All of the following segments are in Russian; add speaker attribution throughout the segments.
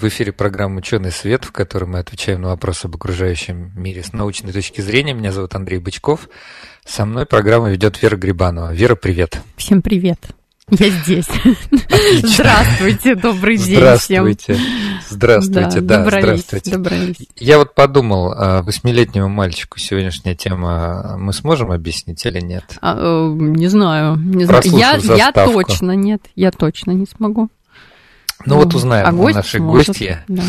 Speaker 1: В эфире программа «Ученый свет», в которой мы отвечаем на вопросы об окружающем мире с научной точки зрения. Меня зовут Андрей Бычков. Со мной программу ведет Вера Грибанова. Вера, привет.
Speaker 2: Всем привет. Я здесь. Отлично. Здравствуйте, добрый день
Speaker 1: здравствуйте. всем. Здравствуйте, да, да добрались, здравствуйте. Добрались. Я вот подумал, а, восьмилетнему мальчику сегодняшняя тема мы сможем объяснить или нет?
Speaker 2: А, э, не знаю. Не знаю. Я, я точно нет, я точно не смогу.
Speaker 1: Ну, вот узнаем а гость нашей может, гости. Да.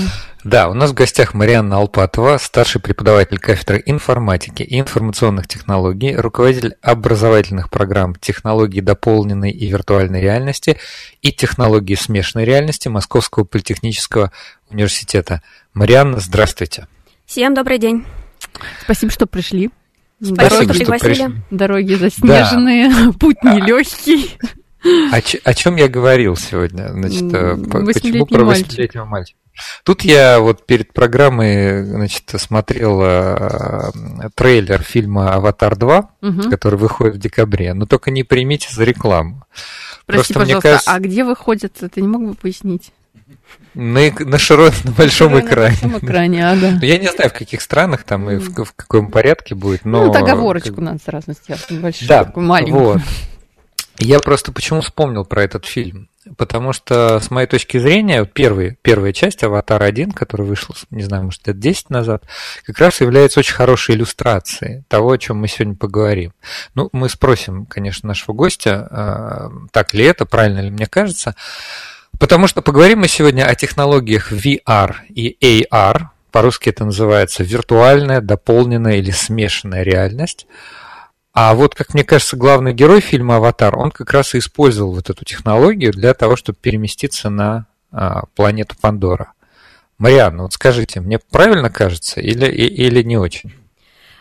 Speaker 1: да, у нас в гостях Марианна Алпатова, старший преподаватель кафедры информатики и информационных технологий, руководитель образовательных программ технологии дополненной и виртуальной реальности и технологии смешанной реальности Московского политехнического университета. Марианна, здравствуйте.
Speaker 3: Всем добрый день.
Speaker 2: Спасибо, что пришли.
Speaker 3: Спасибо, Дороги, что пришли.
Speaker 2: Дороги заснеженные, да. путь нелегкий.
Speaker 1: О, о чем я говорил сегодня? Значит, э, почему про восьмилетнего мальчика? Тут я вот перед программой, значит, смотрел э, трейлер фильма «Аватар 2», угу. который выходит в декабре, но только не примите за рекламу.
Speaker 2: Прости, Просто, пожалуйста, кажется... а где выходит? Ты не мог бы пояснить?
Speaker 1: На, на широком, на большом на экране.
Speaker 2: На большом экране, ага.
Speaker 1: Я не знаю, в каких странах там и в, в каком порядке будет, но...
Speaker 2: Ну, вот оговорочку как... надо сразу сделать, небольшую, да, такую маленькую. Вот.
Speaker 1: Я просто почему вспомнил про этот фильм? Потому что, с моей точки зрения, первый, первая часть «Аватар 1», которая вышла, не знаю, может, лет 10 назад, как раз является очень хорошей иллюстрацией того, о чем мы сегодня поговорим. Ну, мы спросим, конечно, нашего гостя, а, так ли это, правильно ли мне кажется, потому что поговорим мы сегодня о технологиях VR и AR, по-русски это называется виртуальная, дополненная или смешанная реальность – а вот, как мне кажется, главный герой фильма «Аватар», он как раз и использовал вот эту технологию для того, чтобы переместиться на а, планету Пандора. Марианна, вот скажите, мне правильно кажется или, или не очень?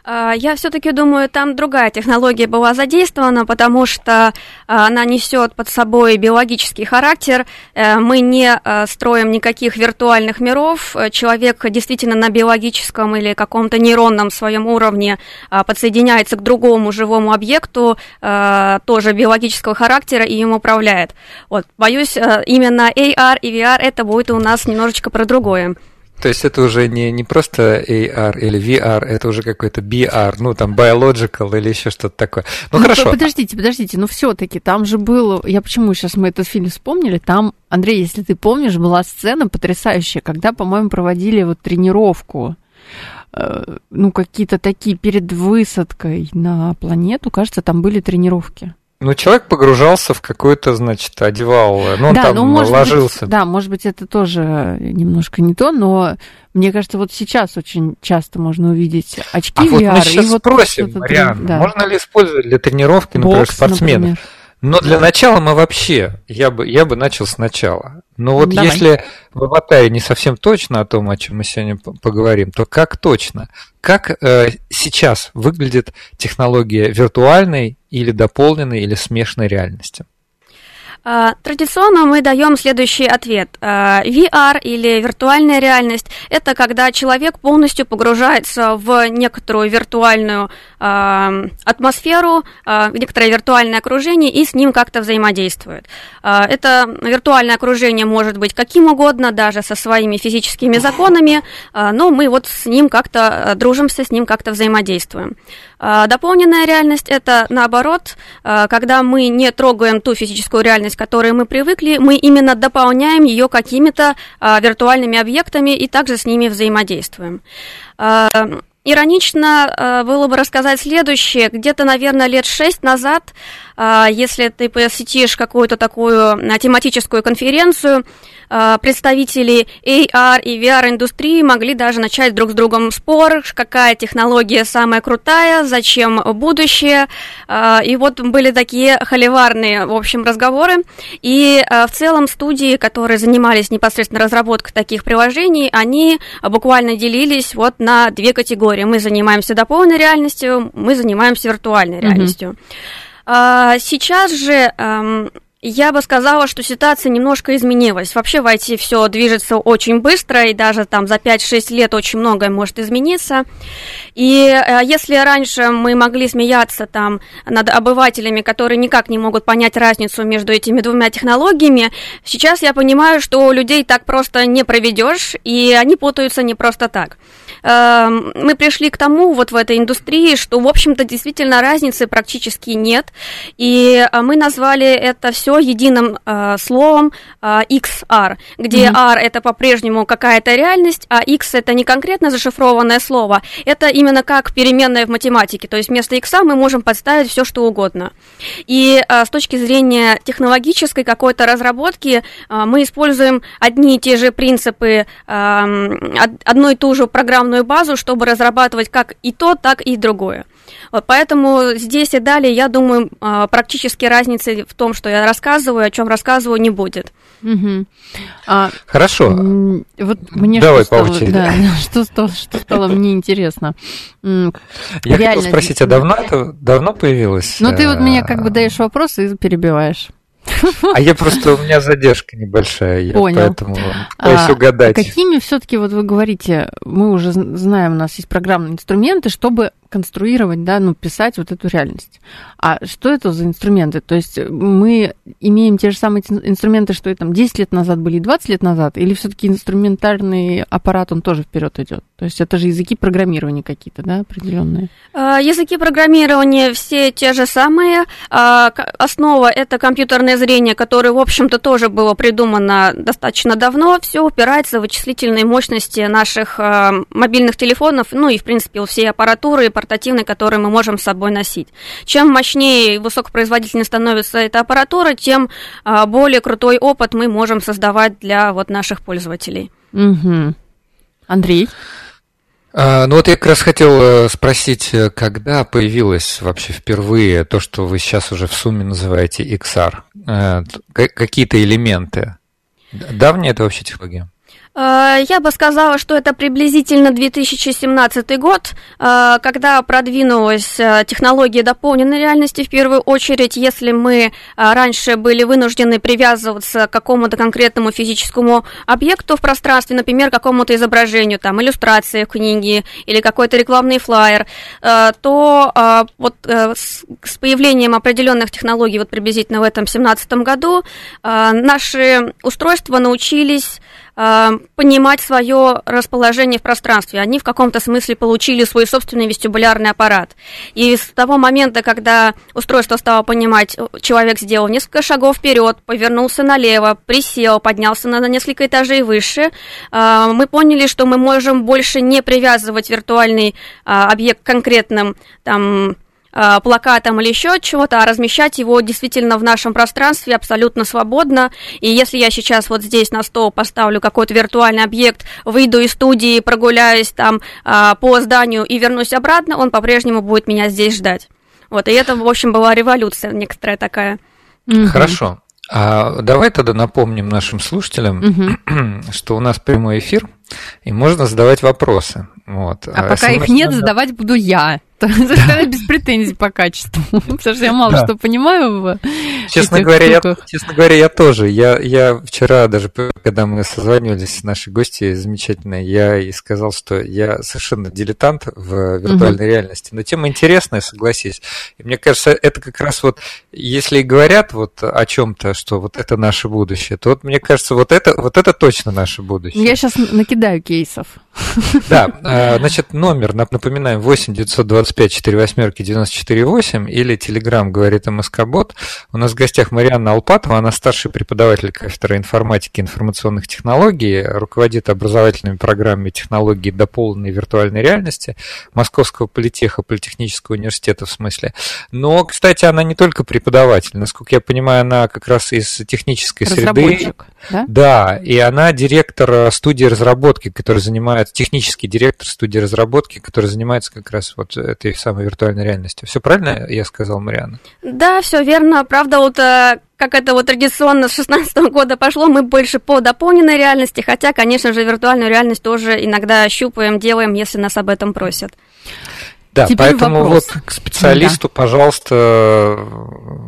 Speaker 3: А, я все-таки думаю, там другая технология была задействована, потому что а, она несет под собой биологический характер. Э, мы не а, строим никаких виртуальных миров. Человек действительно на биологическом или каком-то нейронном своем уровне подсоединяется к другому живому объекту, тоже биологического характера, и им управляет. Вот, боюсь, именно AR и VR это будет у нас немножечко про другое.
Speaker 1: То есть это уже не, не просто AR или VR, это уже какой-то BR, ну там biological или еще что-то такое. Ну, ну хорошо.
Speaker 2: Подождите, подождите, но все-таки там же был, я почему сейчас мы этот фильм вспомнили, там, Андрей, если ты помнишь, была сцена потрясающая, когда, по-моему, проводили вот тренировку э, ну, какие-то такие перед высадкой на планету, кажется, там были тренировки.
Speaker 1: Ну, человек погружался в какой-то, значит, одевал, ну, он да, там ну, может ложился.
Speaker 2: Быть, да, может быть, это тоже немножко не то, но мне кажется, вот сейчас очень часто можно увидеть очки а VR. Вот
Speaker 1: мы сейчас и вот спросим, Мариан, да. можно ли использовать для тренировки, например, Бокс, спортсменов? Например. Но для да. начала мы вообще, я бы, я бы начал сначала. Но вот Давай. если в аватаре не совсем точно о том, о чем мы сегодня поговорим, то как точно? Как э, сейчас выглядит технология виртуальной или дополненной или смешанной реальности?
Speaker 3: А, традиционно мы даем следующий ответ. А, VR или виртуальная реальность – это когда человек полностью погружается в некоторую виртуальную а, атмосферу, некоторое виртуальное окружение и с ним как-то взаимодействует. Это виртуальное окружение может быть каким угодно, даже со своими физическими законами, но мы вот с ним как-то дружимся, с ним как-то взаимодействуем. Дополненная реальность – это наоборот, когда мы не трогаем ту физическую реальность, к которой мы привыкли, мы именно дополняем ее какими-то виртуальными объектами и также с ними взаимодействуем. Иронично было бы рассказать следующее. Где-то, наверное, лет шесть назад, если ты посетишь какую-то такую тематическую конференцию, Э, представители AR и VR-индустрии могли даже начать друг с другом спор, какая технология самая крутая, зачем будущее. Э, и вот были такие холиварные, в общем, разговоры. И э, в целом студии, которые занимались непосредственно разработкой таких приложений, они буквально делились вот на две категории. Говорим, мы занимаемся дополненной реальностью, мы занимаемся виртуальной реальностью. Mm-hmm. Сейчас же эм, я бы сказала, что ситуация немножко изменилась. Вообще в IT все движется очень быстро, и даже там за 5-6 лет очень многое может измениться. И э, если раньше мы могли смеяться там над обывателями, которые никак не могут понять разницу между этими двумя технологиями, сейчас я понимаю, что людей так просто не проведешь, и они путаются не просто так. Эм, мы пришли к тому вот в этой индустрии, что, в общем-то, действительно разницы практически нет. И э, мы назвали это все единым э, словом э, XR, где mm-hmm. R это по-прежнему какая-то реальность, а X это не конкретно зашифрованное слово, это именно как переменная в математике. То есть вместо X мы можем подставить все, что угодно. И с точки зрения технологической какой-то разработки мы используем одни и те же принципы, эм, одну и ту же программную программную базу, чтобы разрабатывать как и то, так и другое. Вот поэтому здесь и далее, я думаю, а, практически разницы в том, что я рассказываю, о чем рассказываю, не будет.
Speaker 1: Угу. А, Хорошо.
Speaker 2: Вот мне Давай что, стало, да, что, стало, что стало мне интересно.
Speaker 1: Я Реально, хотел спросить, а давно это давно появилось?
Speaker 2: Ну, ты вот мне как бы даешь вопрос и перебиваешь.
Speaker 1: А я просто, у меня задержка небольшая, я
Speaker 2: Понял.
Speaker 1: поэтому пытаюсь а, угадать.
Speaker 2: Какими все-таки, вот вы говорите, мы уже знаем, у нас есть программные инструменты, чтобы конструировать, да, ну, писать вот эту реальность. А что это за инструменты? То есть мы имеем те же самые инструменты, что и там 10 лет назад были и 20 лет назад, или все-таки инструментарный аппарат, он тоже вперед идет? То есть это же языки программирования какие-то, да, определенные?
Speaker 3: А, языки программирования все те же самые. А, основа это компьютерное зрение, которое, в общем-то, тоже было придумано достаточно давно. Все упирается в вычислительные мощности наших а, мобильных телефонов, ну и, в принципе, у всей аппаратуры портативной, которую мы можем с собой носить. Чем мощнее и высокопроизводительнее становится эта аппаратура, тем а, более крутой опыт мы можем создавать для вот наших пользователей.
Speaker 2: Угу. Андрей?
Speaker 1: А, ну вот я как раз хотел э, спросить, э, когда появилось вообще впервые то, что вы сейчас уже в сумме называете XR? Э, какие-то элементы? Давняя это вообще технология?
Speaker 3: Э, я бы сказала, что это приблизительно 2017 год, э, когда продвинулась э, технология дополненной реальности. В первую очередь, если мы раньше были вынуждены привязываться к какому-то конкретному физическому объекту в пространстве, например, какому-то изображению, там, иллюстрации в книге или какой-то рекламный флаер, то вот с появлением определенных технологий, вот приблизительно в этом 2017 году, наши устройства научились понимать свое расположение в пространстве. Они в каком-то смысле получили свой собственный вестибулярный аппарат. И с того момента, когда устройство стало понимать, э, человек сделал несколько шагов вперед, повернулся налево, присел, поднялся на, несколько этажей выше, э, мы поняли, что мы можем больше не привязывать виртуальный объект к конкретным там плакатом или еще чего-то, а размещать его действительно в нашем пространстве абсолютно свободно. И если я сейчас вот здесь на стол поставлю какой-то виртуальный объект, выйду из студии, прогуляюсь там э, по зданию и вернусь обратно, он по-прежнему будет меня здесь ждать. Вот, и это, в общем, была революция некоторая такая.
Speaker 1: Хорошо. А давай тогда напомним нашим слушателям, угу. что у нас прямой эфир, и можно задавать вопросы. Вот.
Speaker 2: А, а пока их нет, задавать буду я. без претензий по качеству. Потому что я мало что понимаю в
Speaker 1: честно говоря, я, честно говоря, я тоже. Я, я вчера даже, когда мы созванивались с нашей гостьей замечательной, я и сказал, что я совершенно дилетант в виртуальной реальности. Но тема интересная, согласись. И мне кажется, это как раз вот, если говорят вот о чем-то, что вот это наше будущее, то вот мне кажется, вот это, вот это точно наше будущее.
Speaker 2: Я сейчас накидаю кейсов.
Speaker 1: Да, а, значит, номер, напоминаем, 8 925 4 восьмерки 94 8 или Телеграм говорит МСК-бот. У нас в гостях Марианна Алпатова, она старший преподаватель кафедры информатики и информационных технологий, руководит образовательными программами технологий дополненной виртуальной реальности Московского политеха, политехнического университета в смысле. Но, кстати, она не только преподаватель, насколько я понимаю, она как раз из технической среды.
Speaker 2: Да?
Speaker 1: да, и она директор студии разработки который занимается, технический директор студии разработки, который занимается как раз вот этой самой виртуальной реальностью. Все правильно я сказал, Марианна?
Speaker 3: Да, все верно. Правда, вот э, как это вот традиционно с 16 года пошло, мы больше по дополненной реальности, хотя, конечно же, виртуальную реальность тоже иногда щупаем, делаем, если нас об этом просят.
Speaker 1: Да, Теперь поэтому вопрос. вот к специалисту, да. пожалуйста.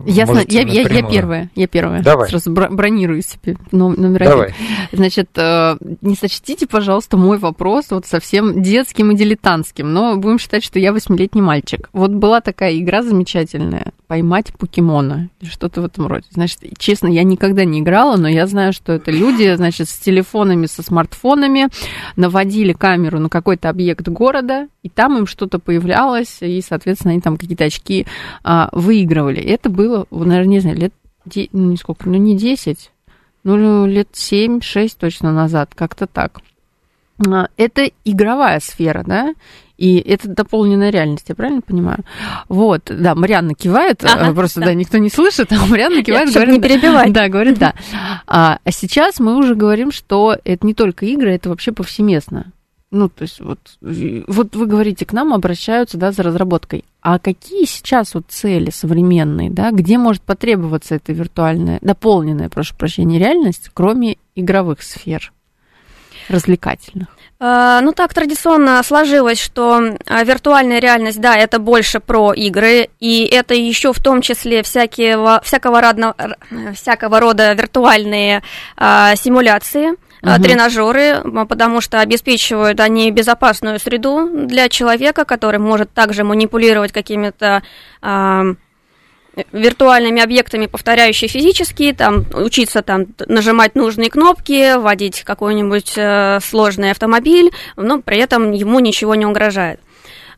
Speaker 2: Ясно, я, я, я первая, я первая. Давай. Сразу бронирую себе номер Давай. один. Значит, э, не сочтите, пожалуйста, мой вопрос вот совсем детским и дилетантским, но будем считать, что я восьмилетний мальчик. Вот была такая игра замечательная, поймать покемона, что-то в этом роде. Значит, честно, я никогда не играла, но я знаю, что это люди, значит, с телефонами, со смартфонами наводили камеру на какой-то объект города, и там им что-то появлялось появлялось, и, соответственно, они там какие-то очки а, выигрывали. Это было, наверное, не знаю, лет, ну, не сколько, ну, не 10, ну, лет 7-6 точно назад, как-то так. А, это игровая сфера, да, и это дополненная реальность, я правильно понимаю? Вот, да, Марианна кивает, ага, просто, да. да, никто не слышит, а Марианна кивает,
Speaker 3: я, говорит, не перебивать.
Speaker 2: Да, говорит, да. А, а сейчас мы уже говорим, что это не только игры, это вообще повсеместно. Ну, то есть вот, вот вы говорите, к нам обращаются, да, за разработкой. А какие сейчас вот цели современные, да, где может потребоваться эта виртуальная, дополненная, прошу прощения, реальность, кроме игровых сфер развлекательных?
Speaker 3: А, ну так традиционно сложилось, что а, виртуальная реальность, да, это больше про игры, и это еще в том числе всякие, всякого, родно, всякого рода виртуальные а, симуляции, угу. тренажеры, потому что обеспечивают они безопасную среду для человека, который может также манипулировать какими-то э, виртуальными объектами, повторяющие физические, там учиться там нажимать нужные кнопки, водить какой-нибудь э, сложный автомобиль, но при этом ему ничего не угрожает.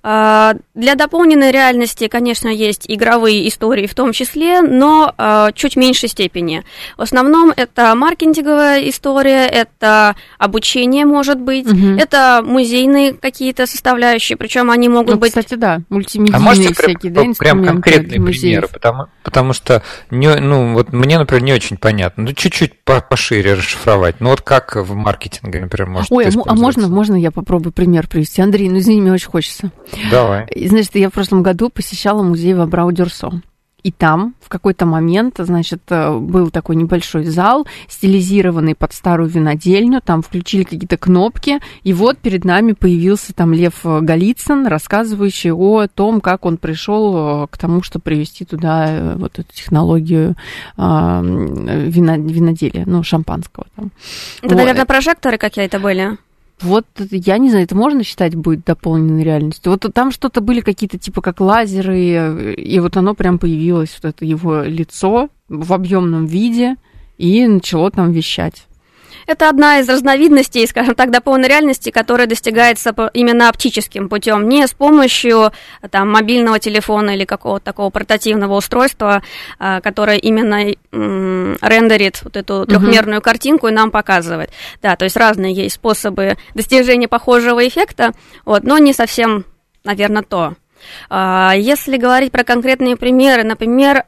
Speaker 3: А, для дополненной реальности, конечно, есть игровые истории в том числе, но а, чуть меньшей степени. В основном это маркетинговая история, это обучение, может быть, угу. это музейные какие-то составляющие, причем они могут ну, быть...
Speaker 2: Кстати, да, мультимедийные а можете всякие,
Speaker 1: прям, да, прям конкретные примеры, потому, потому что, не, ну, вот мне, например, не очень понятно, ну, чуть-чуть пошире расшифровать, ну, вот как в маркетинге, например, может
Speaker 2: Ой, а можно, можно я попробую пример привести? Андрей, ну, извини, мне очень хочется.
Speaker 1: Давай.
Speaker 2: Значит, я в прошлом году посещала музей в Абрау-Дюрсо. И там в какой-то момент, значит, э, был такой небольшой зал, стилизированный под старую винодельню, там включили какие-то кнопки, и вот перед нами появился там Лев Голицын, рассказывающий о том, как он пришел э, к тому, чтобы привести туда э, вот эту технологию а, вино, виноделия, ну, шампанского. Там.
Speaker 3: Это, вот. наверное, прожекторы какие-то были?
Speaker 2: Вот, я не знаю, это можно считать будет дополненной реальностью? Вот там что-то были какие-то типа как лазеры, и вот оно прям появилось, вот это его лицо в объемном виде, и начало там вещать.
Speaker 3: Это одна из разновидностей, скажем так, дополненной реальности, которая достигается именно оптическим путем, не с помощью там, мобильного телефона или какого-то такого портативного устройства, а, которое именно рендерит вот эту трехмерную uh-huh. картинку и нам показывает. Да, то есть разные есть способы достижения похожего эффекта, вот, но не совсем, наверное, то. А, если говорить про конкретные примеры, например,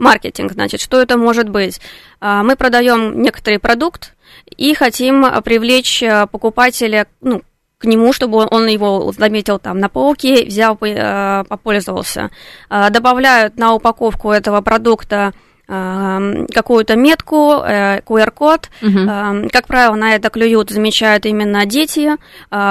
Speaker 3: маркетинг, значит, что это может быть? А, мы продаем некоторый продукт, и хотим а, привлечь а, покупателя ну, к нему, чтобы он его заметил там на полке, взял, а, попользовался. Добавляют на упаковку этого продукта какую-то метку, QR-код. Э, угу. Как правило, на это клюют, замечают именно дети,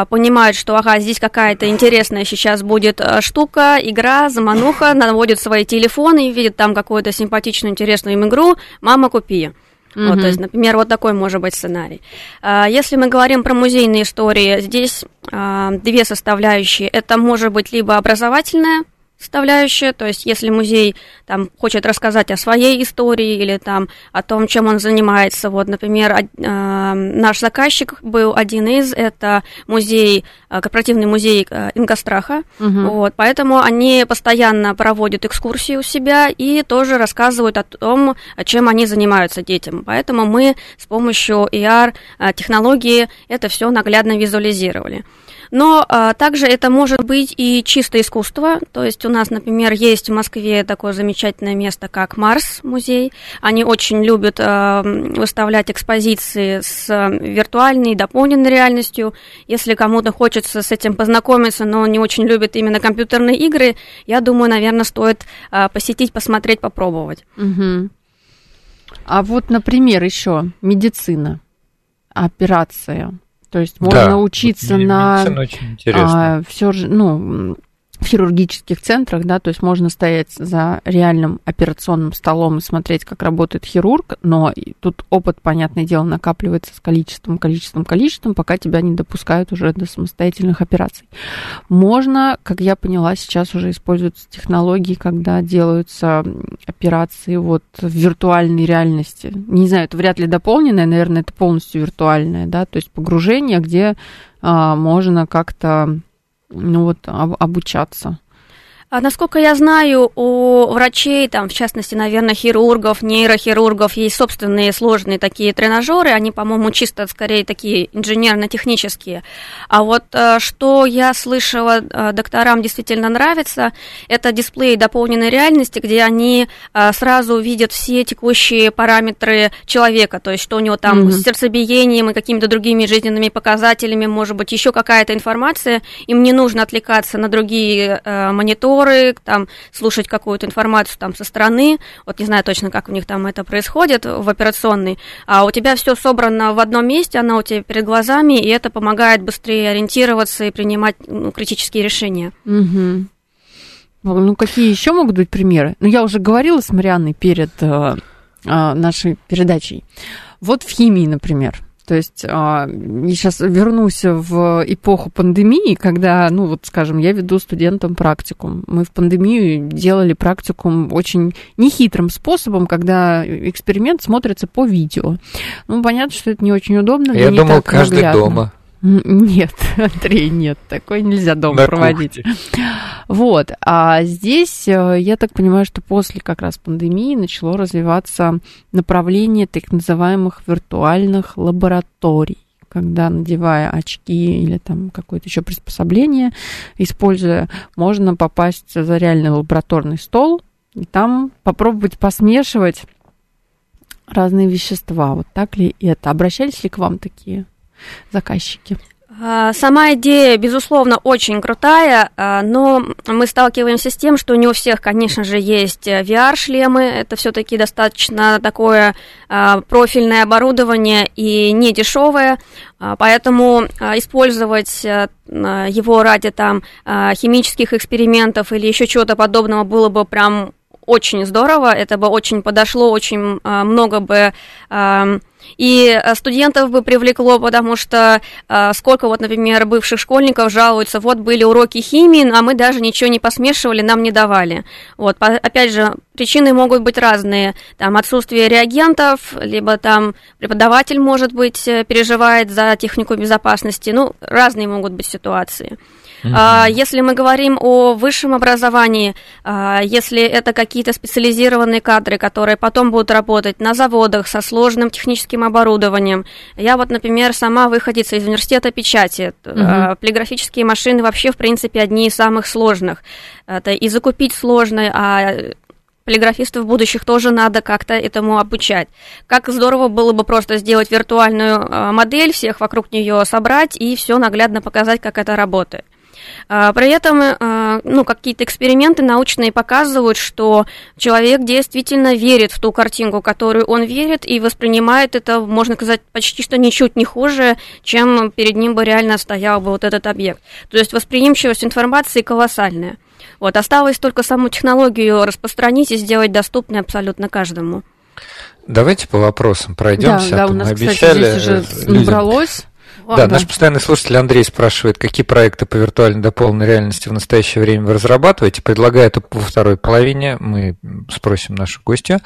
Speaker 3: понимают, что ага, здесь какая-то интересная сейчас будет штука, игра, замануха, наводят свои телефоны, видят там какую-то симпатичную, интересную им игру, мама, купи. Mm-hmm. Вот, то есть, например, вот такой может быть сценарий. А, если мы говорим про музейные истории, здесь а, две составляющие. Это может быть либо образовательная составляющая, то есть если музей там хочет рассказать о своей истории или там о том, чем он занимается, вот, например, э, наш заказчик был один из, это музей, э, корпоративный музей э, Ингостраха, угу. вот, поэтому они постоянно проводят экскурсии у себя и тоже рассказывают о том, чем они занимаются детям, поэтому мы с помощью AR технологии это все наглядно визуализировали. Но а, также это может быть и чисто искусство. То есть у нас, например, есть в Москве такое замечательное место, как Марс музей. Они очень любят а, выставлять экспозиции с виртуальной, дополненной реальностью. Если кому-то хочется с этим познакомиться, но он не очень любит именно компьютерные игры, я думаю, наверное, стоит а, посетить, посмотреть, попробовать.
Speaker 2: Угу. А вот, например, еще медицина, операция. То есть можно
Speaker 1: Да,
Speaker 2: учиться на
Speaker 1: очень интересно.
Speaker 2: а, все же, ну, в хирургических центрах, да, то есть можно стоять за реальным операционным столом и смотреть, как работает хирург, но тут опыт, понятное дело, накапливается с количеством, количеством, количеством, пока тебя не допускают уже до самостоятельных операций. Можно, как я поняла, сейчас уже используются технологии, когда делаются операции вот в виртуальной реальности. Не знаю, это вряд ли дополненное, наверное, это полностью виртуальное, да, то есть погружение, где а, можно как-то ну вот об- обучаться.
Speaker 3: А насколько я знаю, у врачей, там, в частности, наверное, хирургов, нейрохирургов, есть собственные сложные такие тренажеры. Они, по-моему, чисто скорее такие инженерно-технические. А вот э, что я слышала, э, докторам действительно нравится, это дисплей дополненной реальности, где они э, сразу видят все текущие параметры человека, то есть что у него там
Speaker 2: Мгм.
Speaker 3: с сердцебиением и какими-то другими жизненными показателями, может быть, еще какая-то информация. Им не нужно отвлекаться на другие э, мониторы, там, слушать какую-то информацию там со стороны. Вот не знаю точно, как у них там это происходит в операционной. А у тебя все собрано в одном месте, оно у тебя перед глазами, и это помогает быстрее ориентироваться и принимать ну, критические решения.
Speaker 2: Мгм. Ну, какие еще могут быть примеры? Ну, я уже говорила с Марианной перед э, э, нашей передачей. Вот в химии, например. То есть а, я сейчас вернусь в эпоху пандемии, когда, ну вот, скажем, я веду студентам практикум. Мы в пандемию делали практикум очень нехитрым способом, когда эксперимент смотрится по видео. Ну, понятно, что это не очень удобно.
Speaker 1: Я думал, каждый
Speaker 2: наглядно.
Speaker 1: дома.
Speaker 2: Нет, Андрей, нет, такое нельзя дома
Speaker 1: на
Speaker 2: проводить.
Speaker 1: кухне.
Speaker 2: Вот, а здесь, э, я так понимаю, что после как раз пандемии начало развиваться направление так называемых виртуальных лабораторий когда, надевая очки или там какое-то еще приспособление, используя, можно попасть за реальный лабораторный стол и там попробовать посмешивать разные вещества. Вот так ли это? Обращались ли к вам такие заказчики?
Speaker 3: А, Сама идея, безусловно, очень крутая, а, но мы сталкиваемся с тем, что не у всех, конечно же, есть э, VR-шлемы. Это все-таки достаточно такое а, профильное оборудование и не дешевое, поэтому использовать а, его ради там химических экспериментов или еще чего-то подобного было бы прям очень здорово, это бы очень подошло, очень а, много бы и а, студентов бы привлекло, потому что а, сколько вот, например, бывших школьников жалуются, вот были уроки химии, а мы даже ничего не посмешивали, нам не давали. Вот, по- опять же, причины могут быть разные, там отсутствие реагентов, либо там преподаватель, может быть, э, переживает за технику безопасности, ну, разные могут быть ситуации. А, Если мы говорим о высшем образовании, а, если это какие-то специализированные кадры, которые потом будут работать на заводах со сложным техническим оборудованием. Я вот, например, сама выходица из университета печати. А, Полиграфические машины вообще, в принципе, одни из самых сложных. Это и закупить сложно, а полиграфистов будущих тоже надо как-то этому обучать. Как здорово было бы просто сделать виртуальную модель, всех вокруг нее собрать и все наглядно показать, как это работает. А, При этом э, ну, какие-то эксперименты научные показывают, что человек действительно верит в ту картинку, которую он верит, и воспринимает это, можно сказать, почти что ничуть не хуже, чем перед ним бы реально стоял бы вот этот объект. То есть восприимчивость информации колоссальная. Вот, осталось только саму технологию распространить и сделать доступной абсолютно каждому.
Speaker 1: Давайте по вопросам пройдемся.
Speaker 2: да,
Speaker 1: а
Speaker 2: да,
Speaker 1: то
Speaker 2: у нас,
Speaker 1: мы
Speaker 2: кстати,
Speaker 1: обещали
Speaker 2: здесь уже
Speaker 1: людям.
Speaker 2: набралось.
Speaker 1: Да,
Speaker 2: Ладно.
Speaker 1: наш постоянный слушатель Андрей спрашивает, какие проекты по виртуальной дополненной реальности в настоящее время вы разрабатываете. Предлагаю это во второй половине. Мы спросим нашу гостью.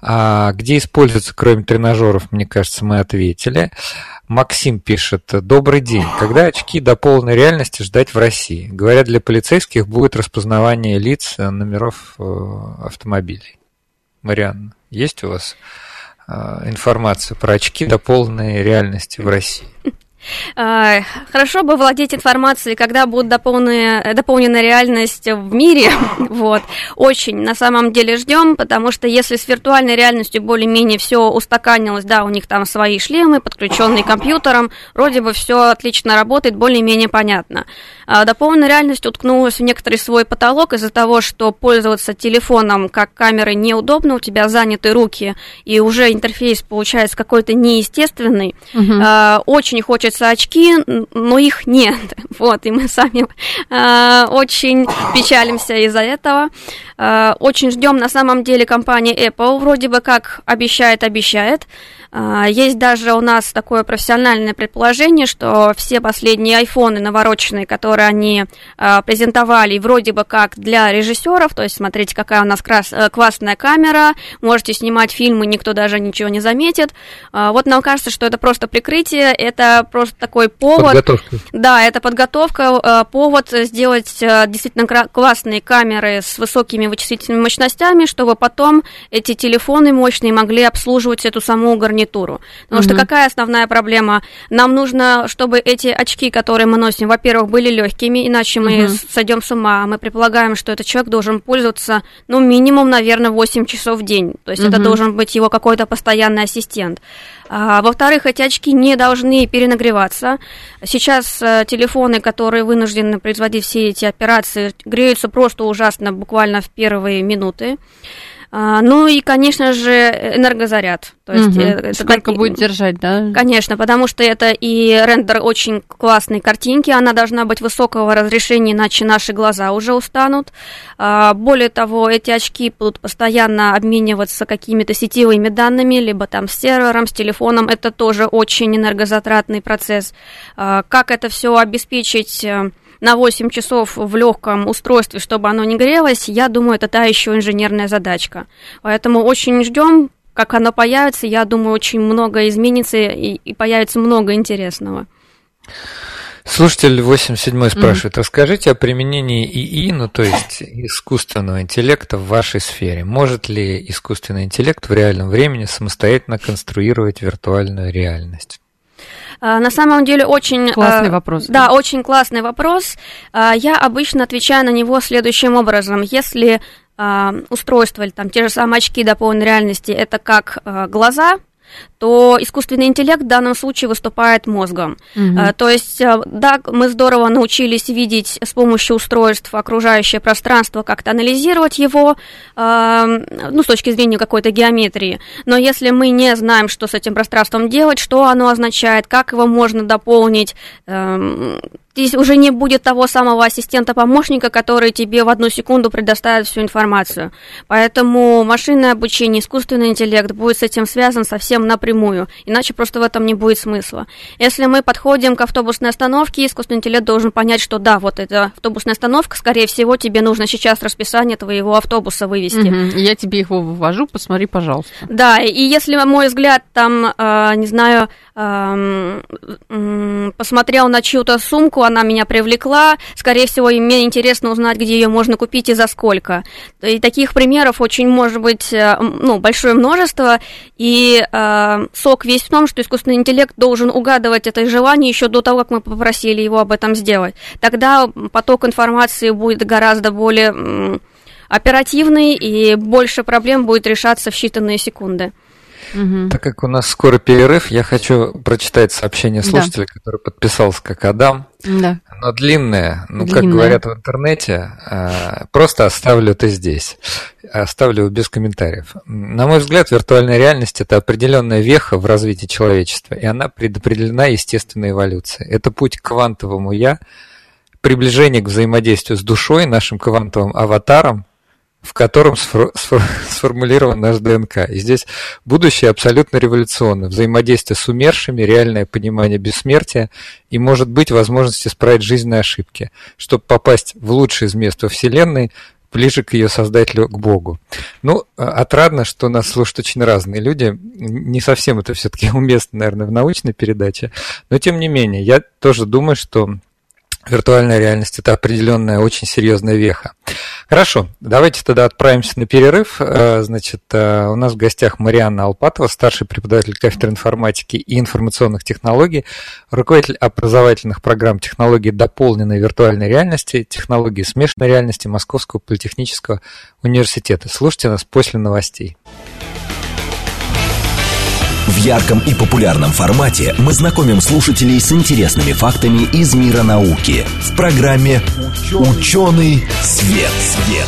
Speaker 1: А где используется, кроме тренажеров, мне кажется, мы ответили. Максим пишет, добрый день. Когда очки до полной реальности ждать в России? Говорят, для полицейских будет распознавание лиц, э, номеров э, автомобилей. Марианна, есть у вас э, информация про очки до полной реальности в России?
Speaker 3: А, хорошо бы владеть информацией, когда будет дополнена, дополнена реальность в мире. вот. Очень на самом деле ждем, потому что если с виртуальной реальностью более-менее все устаканилось, да, у них там свои шлемы, подключенные к компьютерам, вроде бы все отлично работает, более-менее понятно. А дополненная реальность уткнулась в некоторый свой потолок из-за того, что пользоваться телефоном как камерой неудобно, у тебя заняты руки, и уже интерфейс получается какой-то неестественный. Угу. А, очень хочется очки, но их нет. Вот, и мы сами а, очень печалимся из-за этого. А, очень ждем на самом деле компании Apple, вроде бы как обещает, обещает. А, есть даже у нас такое профессиональное предположение, что все последние айфоны навороченные, которые они а, презентовали, вроде бы как для режиссеров, то есть смотрите, какая у нас крас- э, классная камера, можете снимать фильмы, никто даже ничего не заметит. А, вот нам кажется, что это просто прикрытие, это просто такой повод.
Speaker 1: Подготовка.
Speaker 3: Да, это подготовка, э, повод сделать э, действительно классные камеры с высокими вычислительными мощностями, чтобы потом эти телефоны мощные могли обслуживать эту саму гарнитуру гарнитуру. Потому угу. что какая основная проблема? Нам нужно, чтобы эти очки, которые мы носим, во-первых, были легкими, иначе мы угу. сойдем с ума. Мы предполагаем, что этот человек должен пользоваться, ну, минимум, наверное, 8 часов в день. То есть угу. это должен быть его какой-то постоянный ассистент. А, во-вторых, эти очки не должны перенагреваться. Сейчас а, телефоны, которые вынуждены производить все эти операции, греются просто ужасно, буквально в первые минуты. А, ну и, конечно же, энергозаряд.
Speaker 2: То есть угу. это Сколько так... будет держать, да?
Speaker 3: Конечно, потому что это и рендер очень классной картинки, она должна быть высокого разрешения, иначе наши глаза уже устанут. А, более того, эти очки будут постоянно обмениваться какими-то сетевыми данными, либо там с сервером, с телефоном. Это тоже очень энергозатратный процесс. А, как это все обеспечить? На 8 часов в легком устройстве, чтобы оно не грелось, я думаю, это та еще инженерная задачка. Поэтому очень ждем, как оно появится. Я думаю, очень много изменится и, и появится много интересного.
Speaker 1: Слушатель 87 спрашивает, mm. расскажите о применении ИИ, ну то есть искусственного интеллекта в вашей сфере. Может ли искусственный интеллект в реальном времени самостоятельно конструировать виртуальную реальность?
Speaker 3: А, на самом деле очень...
Speaker 2: Классный а, вопрос.
Speaker 3: Да, очень классный вопрос. А, я обычно отвечаю на него следующим образом. Если устройство или там те же самые очки дополненной реальности это как глаза, то искусственный интеллект в данном случае выступает мозгом. Угу. То есть, э, да, мы здорово научились видеть с помощью устройств окружающее пространство, как-то анализировать его, эм, ну, с точки зрения какой-то геометрии. Но если мы не знаем, что с этим пространством делать, что оно означает, как его можно дополнить, эм, здесь уже не будет того самого ассистента-помощника, который тебе в одну секунду предоставит всю информацию. Поэтому машинное обучение, искусственный интеллект будет с этим связан совсем напрямую, иначе просто в этом не будет смысла. Если мы подходим к автобусной остановке, искусственный интеллект должен понять, что да, вот эта автобусная остановка, скорее всего, тебе нужно сейчас расписание твоего автобуса вывести.
Speaker 2: Угу, я тебе его вывожу, посмотри, пожалуйста.
Speaker 3: Да, и если, мой взгляд, там, э, не знаю, э, э, посмотрел на чью-то сумку, она меня привлекла. Скорее всего, мне интересно узнать, где ее можно купить и за сколько. И таких примеров очень может быть э, ну, большое множество. И э, сок весь в том, что искусственный интеллект должен угадывать это желание еще до того, как мы попросили его об этом сделать. Тогда поток информации будет гораздо более оперативный, и больше проблем будет решаться в считанные секунды.
Speaker 1: Угу. Так как у нас скоро перерыв, я хочу прочитать сообщение слушателя, да. который подписался как Адам. Да. Оно длинное, ну, длинное. как говорят в интернете, а, просто оставлю это здесь. Оставлю без комментариев. На мой взгляд, виртуальная реальность – это определенная веха в развитии человечества, и она предопределена естественной эволюцией. Это путь к квантовому «я», приближение к взаимодействию с душой, нашим квантовым аватаром, в котором сформулирован наш ДНК. И здесь будущее абсолютно революционно. Взаимодействие с умершими, реальное понимание бессмертия и, может быть, возможность исправить жизненные ошибки, чтобы попасть в лучшее из мест во Вселенной, ближе к ее создателю, к Богу. Ну, а, отрадно, что нас слушают очень разные люди. Не совсем это все-таки уместно, наверное, в научной передаче. Но, тем не менее, я тоже думаю, что виртуальная реальность – это определенная очень серьезная веха. Хорошо, давайте тогда отправимся на перерыв. Э, значит, э, у нас в гостях Марианна Алпатова, старший преподаватель кафедры информатики и информационных технологий, руководитель образовательных программ технологий дополненной виртуальной реальности, технологии смешанной реальности Московского политехнического университета. Слушайте нас после новостей.
Speaker 4: В ярком и популярном формате мы знакомим слушателей с интересными фактами из мира науки в программе «Ученый свет». свет.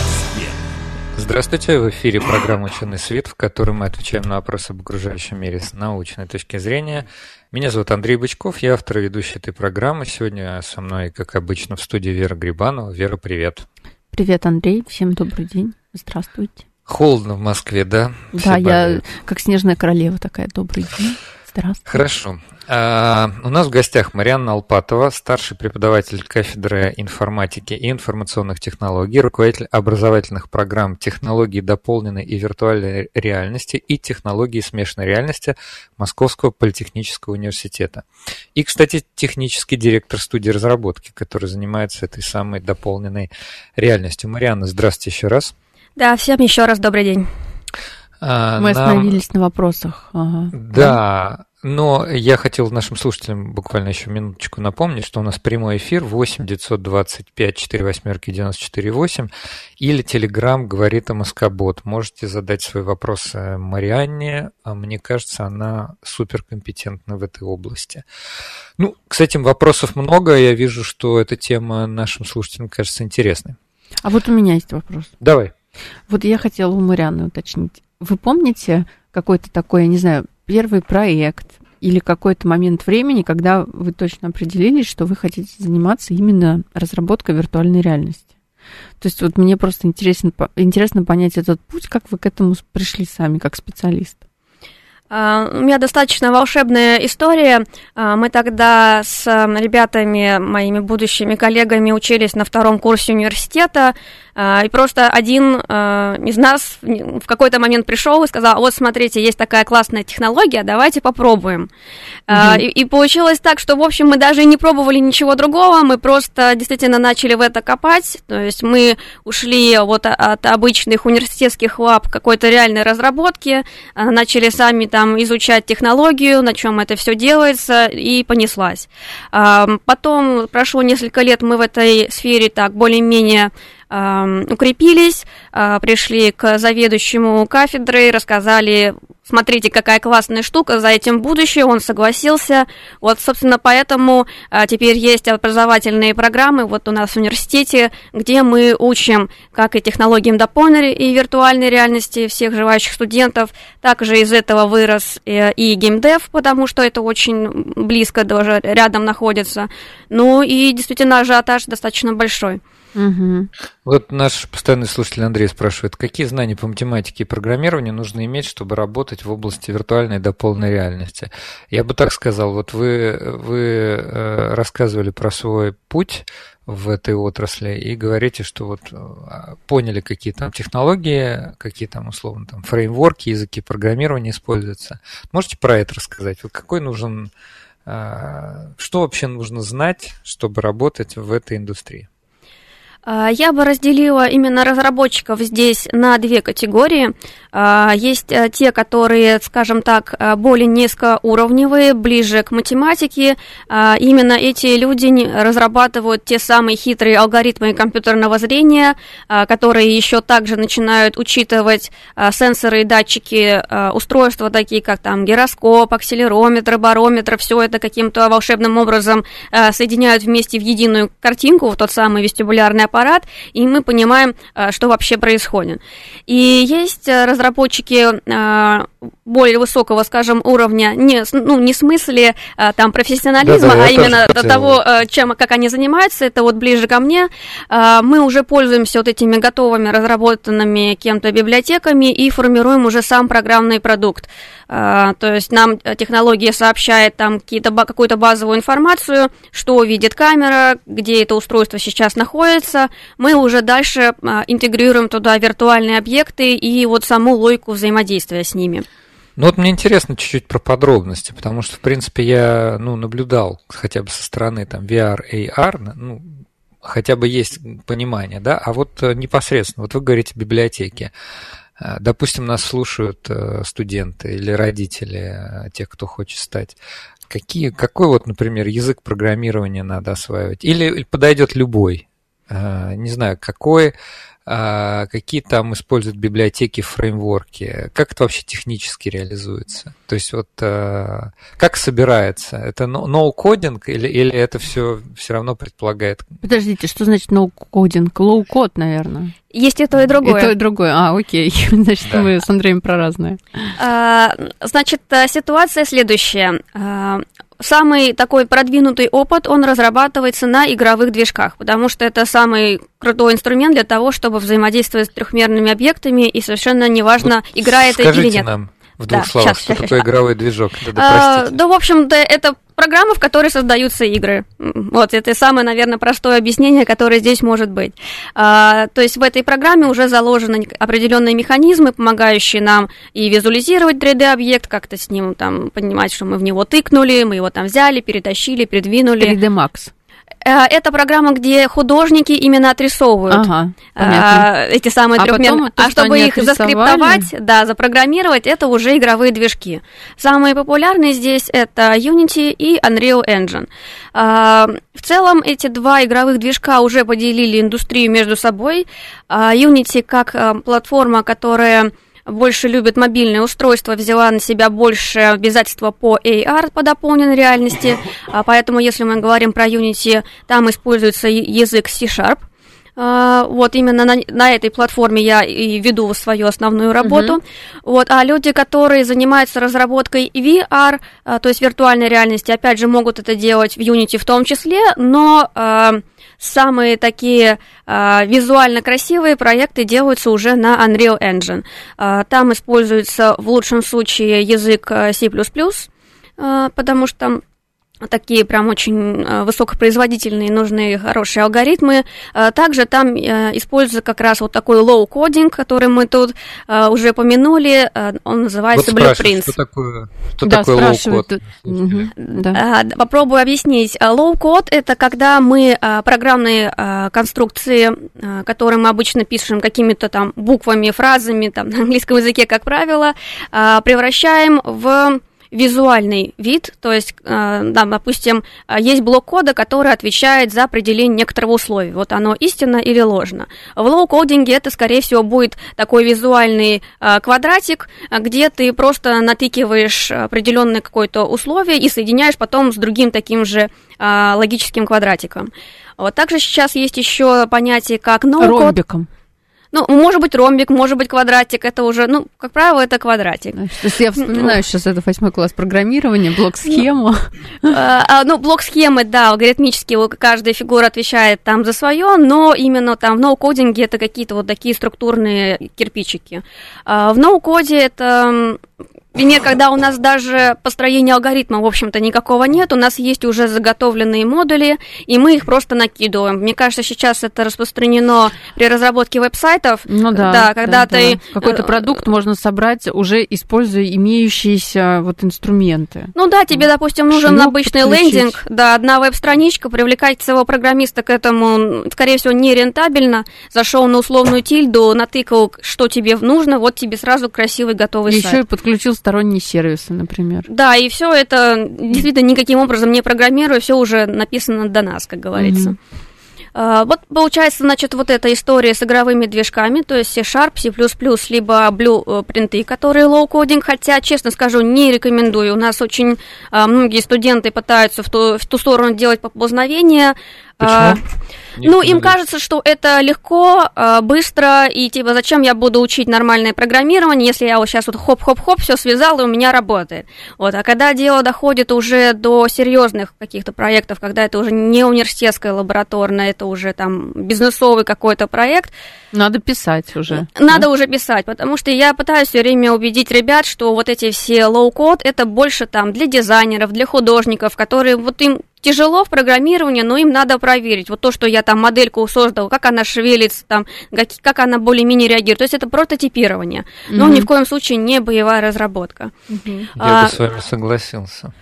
Speaker 1: Здравствуйте, в эфире программа «Ученый свет», в которой мы отвечаем на вопросы об окружающем мире с научной точки зрения. Меня зовут Андрей Бычков, я автор и ведущий этой программы. Сегодня со мной, как обычно, в студии Вера Грибанова. Вера, привет.
Speaker 2: Привет, Андрей, всем добрый день, здравствуйте.
Speaker 1: Холодно в Москве, да?
Speaker 2: Да, я как снежная королева такая. Добрый день. Здравствуйте.
Speaker 1: Хорошо. А, у нас в гостях Марианна Алпатова, старший преподаватель кафедры информатики и информационных технологий, руководитель образовательных программ технологии дополненной и виртуальной реальности и технологии смешанной реальности Московского политехнического университета. И, кстати, технический директор студии разработки, который занимается этой самой дополненной реальностью. Марианна, здравствуйте еще раз.
Speaker 3: Да, всем еще раз добрый день.
Speaker 2: А, Мы нам... остановились на вопросах.
Speaker 1: Ага. Да, но я хотел нашим слушателям буквально еще минуточку напомнить, что у нас прямой эфир 8 925 4 восьмерки 94 8 или Телеграм говорит о Москобот. Можете задать свои вопросы Марианне, а мне кажется, она суперкомпетентна в этой области. Ну, кстати, вопросов много, я вижу, что эта тема нашим слушателям кажется интересной.
Speaker 2: А вот у меня есть вопрос.
Speaker 1: Давай.
Speaker 2: Вот я хотела у Марианны уточнить. Вы помните какой-то такой, я не знаю, первый проект или какой-то момент времени, когда вы точно определились, что вы хотите заниматься именно разработкой виртуальной реальности? То есть вот мне просто интересно, интересно понять этот путь, как вы к этому пришли сами, как специалист.
Speaker 3: А, у меня достаточно волшебная история. А, мы тогда с ребятами, моими будущими коллегами, учились на втором курсе университета. А, и просто один из нас в какой-то момент пришел и сказал, вот смотрите, есть такая классная технология, давайте попробуем. Mm-hmm. И, и получилось так, что, в общем, мы даже не пробовали ничего другого, мы просто действительно начали в это копать. То есть мы ушли вот от обычных университетских лаб какой-то реальной разработки, начали сами там там изучать технологию, на чем это все делается, и понеслась. Потом прошло несколько лет, мы в этой сфере так более-менее укрепились, а, пришли к заведующему кафедры, рассказали смотрите, какая классная штука, за этим будущее, он согласился. Вот, собственно, поэтому а, теперь есть образовательные программы вот у нас в университете, где мы учим как и технологиям дополненной и виртуальной реальности всех желающих студентов, также из этого вырос и, и геймдев, потому что это очень близко даже рядом находится. Ну и действительно ажиотаж достаточно большой.
Speaker 1: Угу. Вот наш постоянный слушатель Андрей спрашивает, какие знания по математике и программированию нужно иметь, чтобы работать в области виртуальной и дополненной реальности? Я бы так сказал, вот вы, вы э, рассказывали про свой путь в этой отрасли и говорите, что вот э, поняли, какие там технологии, какие там условно там фреймворки, языки программирования используются. Можете про это рассказать? Вот какой нужен, э, что вообще нужно знать, чтобы работать в этой индустрии?
Speaker 3: А, я бы разделила именно разработчиков здесь на две категории. А, есть э, те, которые, скажем так, э, более низкоуровневые, ближе к математике. А, именно эти люди разрабатывают те самые хитрые алгоритмы компьютерного зрения, которые еще также начинают учитывать сенсоры и датчики устройства, такие как там гироскоп, акселерометр, барометр, все это каким-то волшебным образом соединяют вместе в единую картинку, в тот самый вестибулярный аппарат, и мы понимаем, э, что вообще происходит. И есть э, разработчики э, более высокого, скажем, уровня, не, ну, не в смысле там профессионализма, да, да, а именно до того, чем, как они занимаются, это вот ближе ко мне. Мы уже пользуемся вот этими готовыми, разработанными кем-то библиотеками и формируем уже сам программный продукт. То есть нам технология сообщает там какую-то базовую информацию, что видит камера, где это устройство сейчас находится, мы уже дальше а, интегрируем туда виртуальные объекты и вот саму логику взаимодействия с ними.
Speaker 1: Ну вот мне интересно чуть-чуть про подробности, потому что, в принципе, я ну, наблюдал хотя бы со стороны там VR, AR, ну, хотя бы есть понимание, да, а вот э, непосредственно, вот вы говорите библиотеки, э, Допустим, нас слушают э, студенты или родители тех, кто хочет стать. Какие, какой вот, например, язык программирования надо осваивать? Или подойдет любой? Не знаю, какой а, какие там используют библиотеки, фреймворки, как это вообще технически реализуется? То есть вот а, как собирается? Это ноу-кодинг или, или это все все равно предполагает?
Speaker 2: Подождите, что значит ноу-кодинг? Лоу-код, наверное.
Speaker 3: Есть и то, и другое.
Speaker 2: И то, и другое. А, окей. Значит, да. мы с Андреем про разное.
Speaker 3: А, значит, ситуация следующая. Самый такой продвинутый опыт, он разрабатывается на игровых движках, потому что это самый крутой инструмент для того, чтобы взаимодействовать с трехмерными объектами, и совершенно неважно, вот игра это или нет.
Speaker 1: Нам в двух да, словах, сейчас, что сейчас, такое сейчас. игровой движок? Да,
Speaker 3: да, а, да, в общем-то, это программы, в которой создаются игры. Вот, это самое, наверное, простое объяснение, которое здесь может быть. А, то есть в этой программе уже заложены определенные механизмы, помогающие нам и визуализировать 3D-объект, как-то с ним там понимать, что мы в него тыкнули, мы его там взяли, перетащили, передвинули.
Speaker 2: 3D Max.
Speaker 3: Э, это программа, где художники именно отрисовывают ага, а, эти самые а трехмерные. А чтобы их заскриптовать, да, запрограммировать, это уже игровые движки. Самые популярные здесь это Unity и Unreal Engine. А, в целом эти два игровых движка уже поделили индустрию между собой. Unity как платформа, которая больше любит мобильное устройство, взяла на себя больше обязательства по AR, по дополненной реальности. А поэтому, если мы говорим про Unity, там используется язык C-Sharp. А, вот именно на, на этой платформе я и веду свою основную работу. Uh-huh. Вот, а люди, которые занимаются разработкой VR, а, то есть виртуальной реальности, опять же, могут это делать в Unity в том числе, но самые такие э, визуально красивые проекты делаются уже на Unreal Engine. Э, там используется в лучшем случае язык C++, э, потому что такие прям очень э, высокопроизводительные, нужные хорошие алгоритмы. Э, также там э, используется как раз вот такой low-coding, который мы тут уже помянули, он называется вот Blueprints.
Speaker 1: Что такое, что да, такое low-code?
Speaker 3: Да. Попробую объяснить. Low-code – это когда мы программные конструкции, которые мы обычно пишем какими-то там буквами, фразами, там, на английском языке, как правило, превращаем в визуальный вид, то есть, э, да, допустим, есть блок кода, который отвечает за определение некоторого условия. Вот оно истинно или ложно. В low-coding е это, скорее всего, будет такой визуальный э, квадратик, где ты просто натыкиваешь определенное какое-то условие и соединяешь потом с другим таким же э, логическим квадратиком. Вот также сейчас есть еще понятие как
Speaker 2: no-code. Ромбиком.
Speaker 3: Ну, может быть ромбик, может быть квадратик, это уже, ну, как правило, это квадратик.
Speaker 2: Значит, я вспоминаю сейчас это восьмой класс программирования, блок-схему.
Speaker 3: А, а, ну, блок-схемы, да, алгоритмически каждая фигура отвечает там за свое, но именно там в ноу-кодинге это какие-то вот такие структурные кирпичики. А, в ноу-коде это Пример, когда у нас даже построения алгоритма, в общем-то, никакого нет, у нас есть уже заготовленные модули, и мы их просто накидываем. Мне кажется, сейчас это распространено при разработке веб-сайтов.
Speaker 2: Ну да. Да, когда да, ты... Да. Какой-то продукт можно собрать, уже используя имеющиеся вот инструменты.
Speaker 3: Ну да, тебе, допустим, нужен Шлюп обычный подключить. лендинг, да, одна веб-страничка, привлекать своего программиста к этому, скорее всего, нерентабельно. Зашел на условную тильду, натыкал, что тебе нужно, вот тебе сразу красивый готовый
Speaker 2: Еще
Speaker 3: сайт.
Speaker 2: Еще и подключил сторонние сервисы, например.
Speaker 3: Да, и все это действительно никаким образом не программирую, все уже написано до нас, как говорится. Mm-hmm. Вот получается, значит, вот эта история с игровыми движками, то есть C-Sharp, C++, либо Blueprint, которые low-coding, хотя, честно скажу, не рекомендую. У нас очень а, многие студенты пытаются в ту, в ту сторону делать поползновение.
Speaker 1: Почему?
Speaker 3: ну, им кажется, что это легко, а, быстро, и типа, зачем я буду учить нормальное программирование, если я вот сейчас вот хоп-хоп-хоп, все связал, и у меня работает. Вот, а когда дело доходит уже до серьезных каких-то проектов, когда это уже не университетская лабораторная, это уже там бизнесовый какой-то проект,
Speaker 2: надо писать уже.
Speaker 3: Надо да? уже писать, потому что я пытаюсь все время убедить ребят, что вот эти все low-code это больше там для дизайнеров, для художников, которые вот им тяжело в программировании, но им надо проверить. Вот то, что я там модельку создал, как она шевелится, там, как, как она более-менее реагирует. То есть это прототипирование, но mm-hmm. ни в коем случае не боевая разработка.
Speaker 1: Mm-hmm. Я а, бы с вами согласился.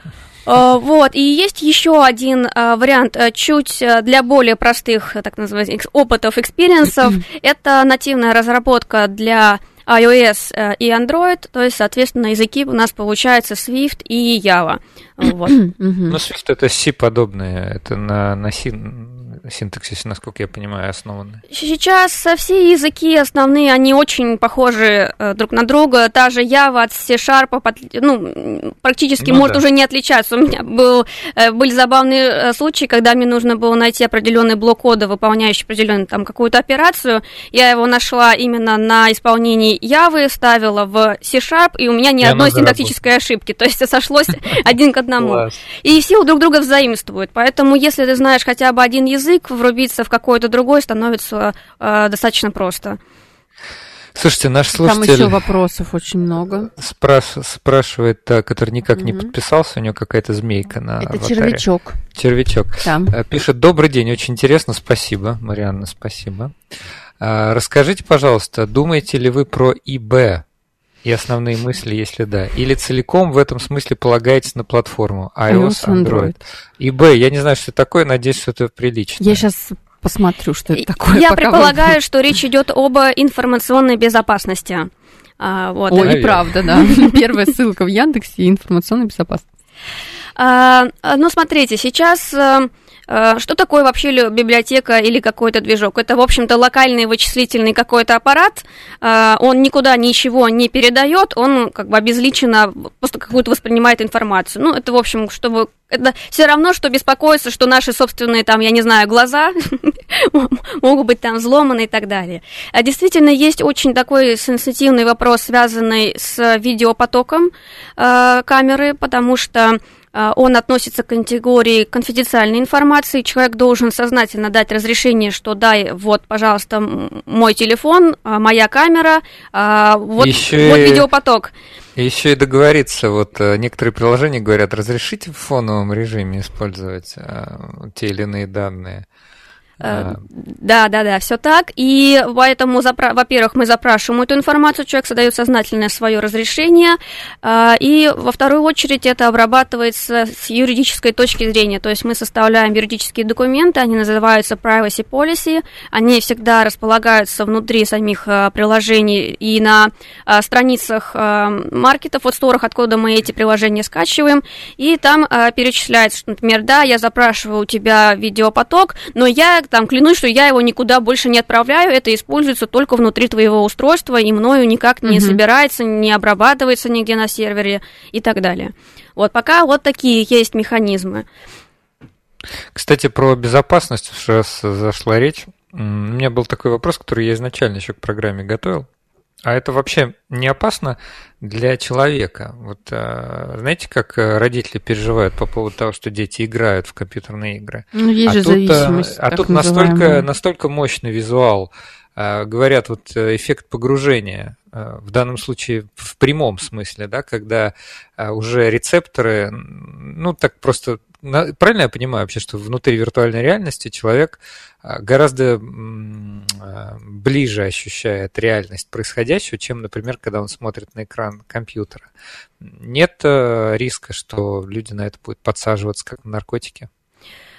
Speaker 3: Вот, и есть еще один вариант, чуть для более простых, так называемых, опытов, experience ов. Это нативная разработка для iOS э, и Android, то есть, соответственно, языки у нас получается Swift и Java.
Speaker 1: Вот. Ну, Swift это C подобное, это на, на C синтаксисе, насколько я понимаю, основаны?
Speaker 3: Сейчас все языки основные, они очень похожи э, друг на друга. Та же Java от C-Sharp ну, практически ну, может да. уже не отличаться. У меня был, э, были забавные э, случаи, когда мне нужно было найти определенный блок кода, выполняющий определенную там какую-то операцию. Я его нашла именно на исполнении Java, ставила в C-Sharp, и у меня ни и одной синтаксической ошибки. То есть сошлось один к одному. И все друг друга взаимствуют. Поэтому, если ты знаешь хотя бы один язык, язык, врубиться в какой-то другой становится э, достаточно просто.
Speaker 1: Слушайте, наш слушатель...
Speaker 2: Там еще вопросов очень много.
Speaker 1: Спраш... Спрашивает, который никак угу. не подписался, у него какая-то змейка на
Speaker 2: Это аватаре. червячок.
Speaker 1: Червячок. Там. Э, пишет, добрый день, очень интересно, спасибо, Марианна, спасибо. Э, расскажите, пожалуйста, думаете ли вы про ИБ и основные мысли, если да? Или целиком в этом смысле полагаетесь на платформу iOS, Android? И Б, я не знаю, что это такое, надеюсь, что это прилично.
Speaker 2: Я сейчас посмотрю, что это такое.
Speaker 3: Я предполагаю, вы... что речь идет об информационной безопасности.
Speaker 2: А, вот. Ой, и правда, да. Первая ссылка в Яндексе информационная безопасность.
Speaker 3: А, ну, смотрите, сейчас Э, что такое вообще библиотека или какой-то движок? Это, в общем-то, локальный вычислительный какой-то аппарат. Э, он никуда ничего не передает, он как бы обезличенно просто какую-то воспринимает информацию. Ну, это, в общем, чтобы это все равно, что беспокоиться, что наши собственные, там, я не знаю, глаза могут быть там взломаны и так далее. А действительно, есть очень такой сенситивный вопрос, связанный с видеопотоком э, камеры, потому что он относится к категории конфиденциальной информации. Человек должен сознательно дать разрешение, что дай, вот, пожалуйста, мой телефон, а, моя камера, а, вот, Еще вот видеопоток.
Speaker 1: Еще и договориться, вот э, некоторые приложения говорят, разрешите в фоновом режиме использовать те или иные данные.
Speaker 3: Э, да, да, да, все так. И поэтому, во-первых, мы запрашиваем эту информацию, человек создает сознательное свое разрешение, э, и во вторую очередь это обрабатывается с юридической точки зрения, то есть мы составляем юридические документы, они называются privacy policy, они всегда располагаются внутри самих э, приложений и на страницах маркетов, вот сторах, откуда мы эти приложения скачиваем, и там перечисляется, что, например, да, я запрашиваю у тебя видеопоток, но я там клянусь, что я его никуда больше не отправляю, это используется только внутри твоего устройства и мною никак не угу. собирается, не обрабатывается нигде на сервере и так далее. Вот пока вот такие есть механизмы.
Speaker 1: Кстати, про безопасность, раз зашла речь. У меня был такой вопрос, который я изначально еще к программе готовил. А это вообще не опасно для человека? Вот а, знаете, как э, родители переживают по поводу того, что дети играют в компьютерные игры?
Speaker 2: Ну, есть
Speaker 1: а
Speaker 2: же
Speaker 1: тут,
Speaker 2: э, зависимость.
Speaker 1: А тут настолько, настолько мощный визуал. Говорят, вот э, эффект погружения в данном случае в прямом смысле, да, когда уже рецепторы, ну так просто правильно я понимаю вообще, что внутри виртуальной реальности человек а, гораздо а, ближе ощущает реальность происходящего, чем, например, когда он смотрит на экран компьютера. Нет э, риска, что люди на это будут подсаживаться как на наркотики?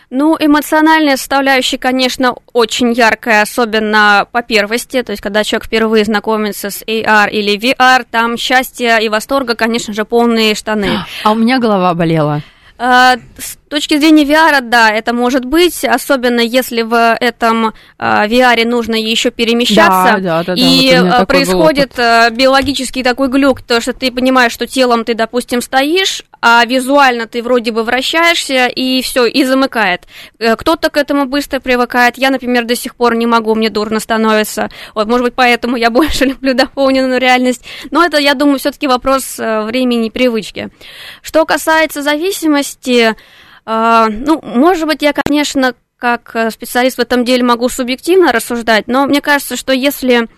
Speaker 3: Ну, эмоциональная составляющая, конечно, очень яркая, особенно по первости, то есть когда человек впервые знакомится с AR или VR, там счастья и восторга, конечно же, полные штаны.
Speaker 2: А у меня голова болела.
Speaker 3: А, с точки зрения VR, да, это может быть, особенно если в этом а, VR нужно еще перемещаться, да, да, да, и вот происходит биологический такой глюк, то что ты понимаешь, что телом ты, допустим, стоишь, а визуально ты вроде бы вращаешься, и все, и замыкает. Э, кто-то к этому быстро привыкает. Я, например, до сих пор не могу, мне дурно становится. Вот, может быть, поэтому я больше люблю дополненную реальность. Но это, я думаю, все-таки вопрос э, времени и привычки. Что касается зависимости, э, ну, может быть, я, конечно, как специалист в этом деле могу субъективно рассуждать, но мне кажется, что если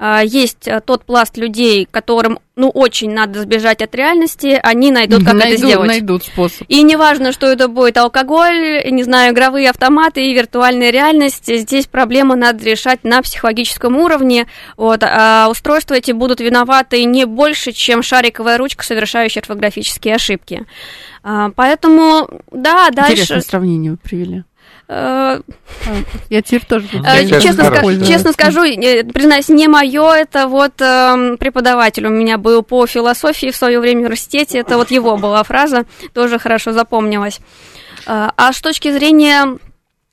Speaker 3: есть э, тот пласт людей, которым ну, очень надо сбежать от реальности, они найдут, как
Speaker 2: найдут,
Speaker 3: это сделать.
Speaker 2: Найдут способ.
Speaker 3: И неважно, что это будет алкоголь, не знаю, игровые автоматы и виртуальная реальность, здесь проблема надо решать на психологическом уровне. Вот, а устройства эти будут виноваты не больше, чем шариковая ручка, совершающая орфографические ошибки. А, поэтому, да, дальше...
Speaker 2: Интересное сравнение вы привели.
Speaker 3: Э,
Speaker 2: Я теперь тоже
Speaker 3: Честно,
Speaker 1: кажется,
Speaker 3: ска-
Speaker 1: хорошо.
Speaker 3: честно скажу, признаюсь, не мое, это вот эм, преподаватель у меня был по философии в свое время в университете, это вот его была фраза, тоже хорошо запомнилась. Э, А с точки зрения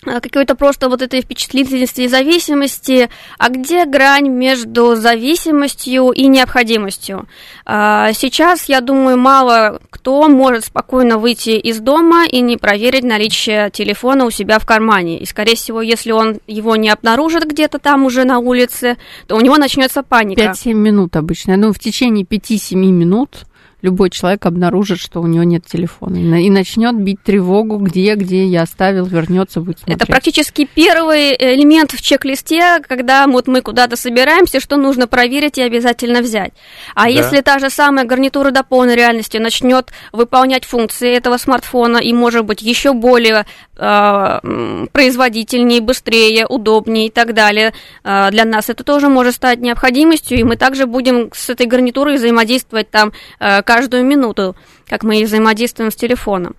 Speaker 3: какой-то просто вот этой впечатлительности и зависимости, а где грань между зависимостью и необходимостью? А, Сейчас, я думаю, мало кто может спокойно выйти из дома и не проверить наличие телефона у себя в кармане. И, скорее всего, если он его не обнаружит где-то там уже на улице, то у него начнется паника.
Speaker 2: 5-7 минут обычно. Думаю, в течение 5-7 минут любой человек обнаружит, что у него нет телефона. И на- И начнет бить тревогу, где, где я оставил, вернется, будет смотреть.
Speaker 3: Это практически первый элемент в чек-листе, когда вот мы куда-то собираемся, что нужно проверить и обязательно взять. А
Speaker 1: Да.
Speaker 3: если та же самая гарнитура до полной реальности начнет выполнять функции этого смартфона и, может быть, еще более э, производительнее, быстрее, удобнее и так далее, э, для нас это тоже может стать необходимостью, и мы также будем с этой гарнитурой взаимодействовать там э, каждую минуту, как мы и взаимодействуем с телефоном.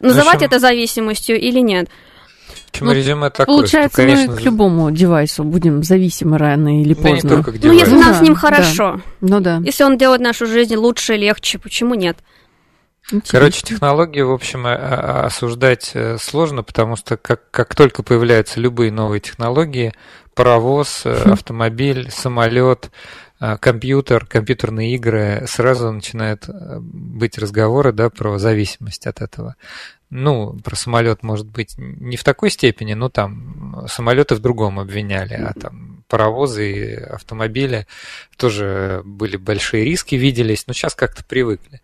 Speaker 3: Называть это зависимостью или нет?
Speaker 2: Ну,
Speaker 1: резюме такое,
Speaker 2: Получается,
Speaker 1: что, конечно,
Speaker 2: мы к любому девайсу будем зависимы рано или
Speaker 1: да не
Speaker 2: поздно.
Speaker 1: только к
Speaker 3: Ну, если
Speaker 1: девайсу.
Speaker 3: нам
Speaker 2: Да,
Speaker 3: с ним
Speaker 2: да.
Speaker 3: хорошо,
Speaker 2: Ну да.
Speaker 3: если он делает нашу жизнь лучше, легче, почему нет?
Speaker 2: Интересно.
Speaker 1: Короче, технологии, в общем, а- а- осуждать э, сложно, потому что как, как только появляются любые новые технологии, паровоз, э, автомобиль, самолет, компьютер, компьютерные игры, сразу начинают э, быть разговоры да, про зависимость от этого. Ну, про самолет, может быть, не в такой степени, но там самолеты в другом обвиняли, а там паровозы и автомобили тоже были большие риски, виделись, но сейчас как-то привыкли.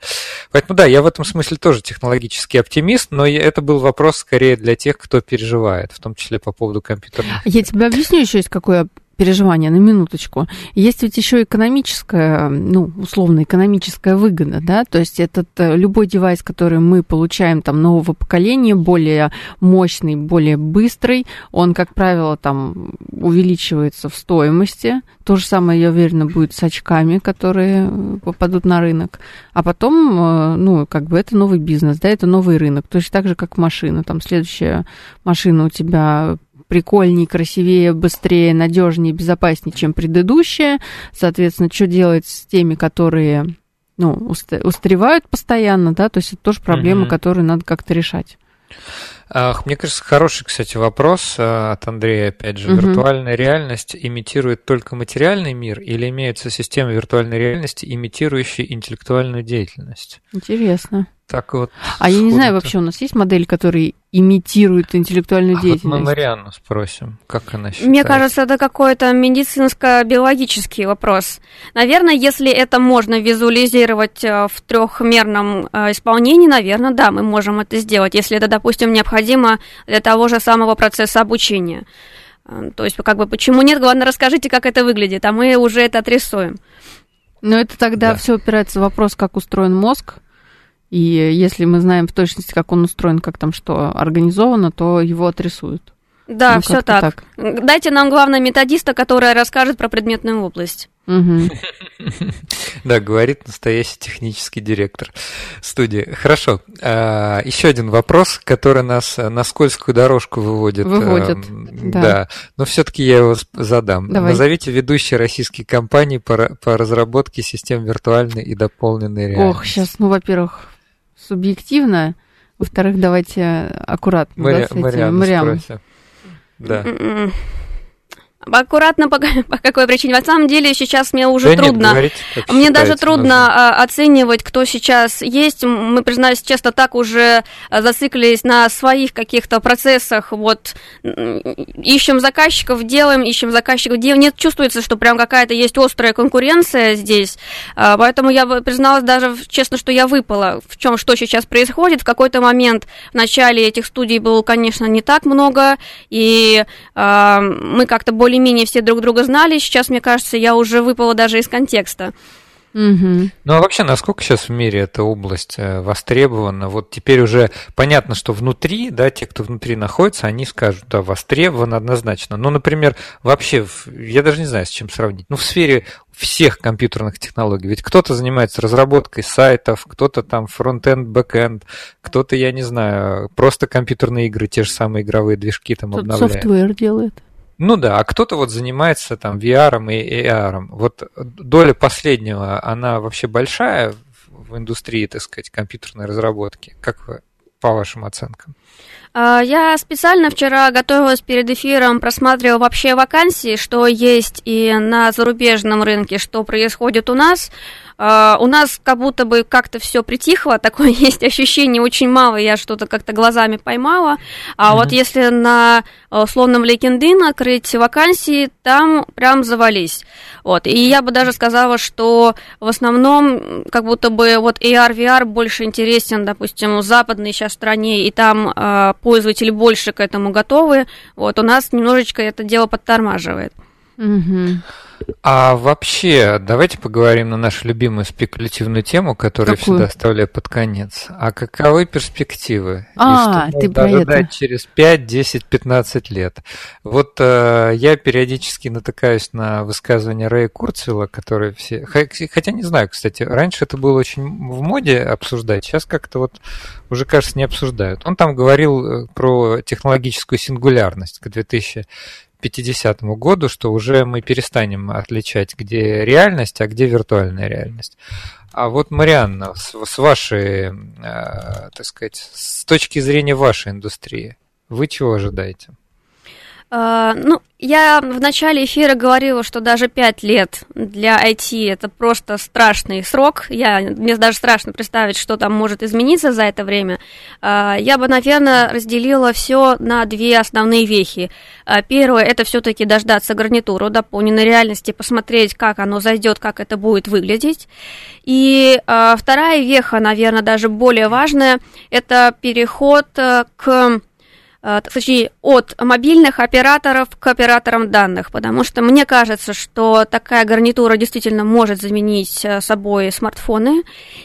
Speaker 1: Поэтому да, я в этом смысле тоже технологический оптимист, но это был вопрос скорее для тех, кто переживает, в том числе по поводу компьютерных.
Speaker 2: Я тебе объясню еще есть какое переживание на минуточку. Есть ведь еще экономическая, ну, условно, экономическая выгода, да, то есть этот э, любой девайс, который мы получаем там нового поколения, более мощный, более быстрый, он, как правило, там увеличивается в стоимости. То же самое, я уверена, будет с очками, которые э, попадут на рынок. А потом, э, ну, как бы это новый бизнес, да, это новый рынок. Точно так же, как машина. Там следующая машина у тебя прикольнее, красивее, быстрее, надежнее, безопаснее, чем предыдущая. Соответственно, что делать с теми, которые ну, уст- устаревают постоянно, да, то есть это тоже проблема,
Speaker 1: Мгм.
Speaker 2: которую надо как-то решать.
Speaker 1: Ах, Мне кажется, хороший, кстати, вопрос э, от Андрея, опять же.
Speaker 2: Мгм.
Speaker 1: Виртуальная реальность имитирует только материальный мир или имеются системы виртуальной реальности, имитирующие интеллектуальную деятельность?
Speaker 2: Интересно.
Speaker 1: Так вот.
Speaker 2: А я не знаю, вообще у нас есть модель, которая имитирует интеллектуальную
Speaker 1: А вот мы
Speaker 2: деятельность?
Speaker 1: Марианну спросим, как она считает.
Speaker 3: Мне кажется, это какой-то медицинско-биологический вопрос. Наверное, если это можно визуализировать э, в трехмерном э, исполнении, наверное, да, мы можем это сделать, если это, допустим, необходимо для того же самого процесса обучения. Э, То есть, как бы, почему нет, главное, расскажите, как это выглядит, а мы уже это отрисуем.
Speaker 2: Но это тогда
Speaker 1: Да.
Speaker 2: все упирается в вопрос, как устроен мозг. И если мы знаем в точности, как он устроен, как там что организовано, то его отрисуют.
Speaker 3: Да,
Speaker 2: Ну,
Speaker 3: все
Speaker 2: как-то
Speaker 3: так. Дайте нам, главное, методиста, который расскажет про предметную область.
Speaker 1: Да, говорит настоящий технический директор студии. Хорошо. А, Еще один вопрос, который нас на скользкую дорожку выводит.
Speaker 2: Выводит,
Speaker 1: Эм,
Speaker 2: да.
Speaker 1: Но все-таки я его задам. Назовите ведущие российские компании по, ра- по разработке систем виртуальной и дополненной реальности.
Speaker 2: Ох, сейчас, ну, во-первых, субъективно. Во-вторых, давайте аккуратно. Мариам.
Speaker 1: Да.
Speaker 3: М-м. Аккуратно, по, по какой причине? На самом деле сейчас мне уже
Speaker 1: Да нет,
Speaker 3: трудно.
Speaker 1: говорите, как
Speaker 3: Мне даже трудно
Speaker 1: нужным.
Speaker 3: а, оценивать, кто сейчас есть. Мы, признаюсь честно, так уже а, зациклились на своих каких-то процессах. Вот ищем заказчиков, делаем, ищем заказчиков, делаем. Нет, чувствуется, что прям какая-то есть острая конкуренция здесь. А, Поэтому я призналась даже честно, что я выпала. В чем что сейчас происходит? В какой-то момент в начале этих студий было, конечно, не так много, и а, мы как-то более более-менее все друг друга знали. Сейчас, мне кажется, я уже выпала даже из контекста.
Speaker 1: Угу. Ну а вообще, насколько сейчас в мире эта область э, востребована? Вот теперь уже понятно, что внутри, да, те, кто внутри находится, они скажут, да, востребован однозначно. Ну, например, вообще, я даже не знаю, с чем сравнить. Ну, в сфере всех компьютерных технологий. Ведь кто-то занимается разработкой сайтов, кто-то там фронт-энд, бэк-энд, кто-то, я не знаю, просто компьютерные игры, те же самые игровые движки там Тут обновляет.
Speaker 2: software делает.
Speaker 1: Ну да, а кто-то вот занимается там VR и AR. Вот доля последнего, она вообще большая в индустрии, так сказать, компьютерной разработки? Как вы, по вашим оценкам?
Speaker 3: А, я специально вчера готовилась перед эфиром, просматривала вообще вакансии, что есть и на зарубежном рынке, что происходит у нас. Uh, у нас как будто бы как-то все притихло, такое есть ощущение очень мало, я что-то как-то глазами поймала. А uh-huh. вот если на условном LinkedIn открыть вакансии, там прям завались. Вот. И я бы даже сказала, что в основном как будто бы вот AR, VR больше интересен, допустим, в западной сейчас стране, и там uh, пользователи больше к этому готовы. Вот. У нас немножечко это дело подтормаживает.
Speaker 2: Угу.
Speaker 1: А вообще, давайте поговорим на нашу любимую спекулятивную тему, которую Какую? я всегда оставляю под конец. А каковы перспективы?
Speaker 2: А, И что ты про
Speaker 1: это. через 5, 10, 15 лет? Вот э, я периодически натыкаюсь на высказывания Рэя Курцвилла, которые все... Хотя не знаю, кстати, раньше это было очень в моде обсуждать, сейчас как-то вот уже, кажется, не обсуждают. Он там говорил э, про технологическую сингулярность к 2000 50 году, что уже мы перестанем отличать, где реальность, а где виртуальная реальность. А вот, Марианна, с, с вашей, э, так сказать, с точки зрения вашей индустрии, вы чего ожидаете?
Speaker 3: Uh, ну, я в начале эфира говорила, что даже 5 лет для IT это просто страшный срок. Я, мне даже страшно представить, что там может измениться за это время. Uh, я бы, наверное, разделила все на две основные вехи. Uh, первое это все-таки дождаться гарнитуру дополненной реальности, посмотреть, как оно зайдет, как это будет выглядеть. И вторая веха, наверное, даже более важная, это переход э, к точнее, от мобильных операторов к операторам данных, потому что мне кажется, что такая гарнитура действительно может заменить э, собой смартфоны,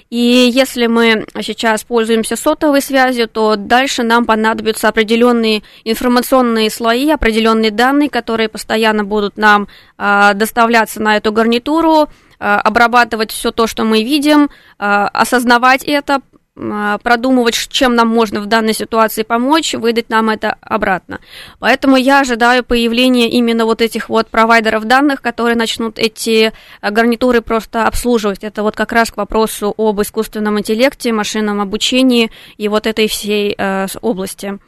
Speaker 3: и если мы сейчас пользуемся сотовой связью, то дальше нам понадобятся определенные информационные слои, определенные данные, которые постоянно будут нам э, доставляться на эту гарнитуру, обрабатывать все то, что мы видим, осознавать это, продумывать, чем нам можно в данной ситуации помочь, выдать нам это обратно. Поэтому я ожидаю появления именно вот этих вот провайдеров данных, которые начнут эти а, гарнитуры просто обслуживать. Это вот как раз к вопросу об искусственном интеллекте, машинном обучении и вот этой всей э, области.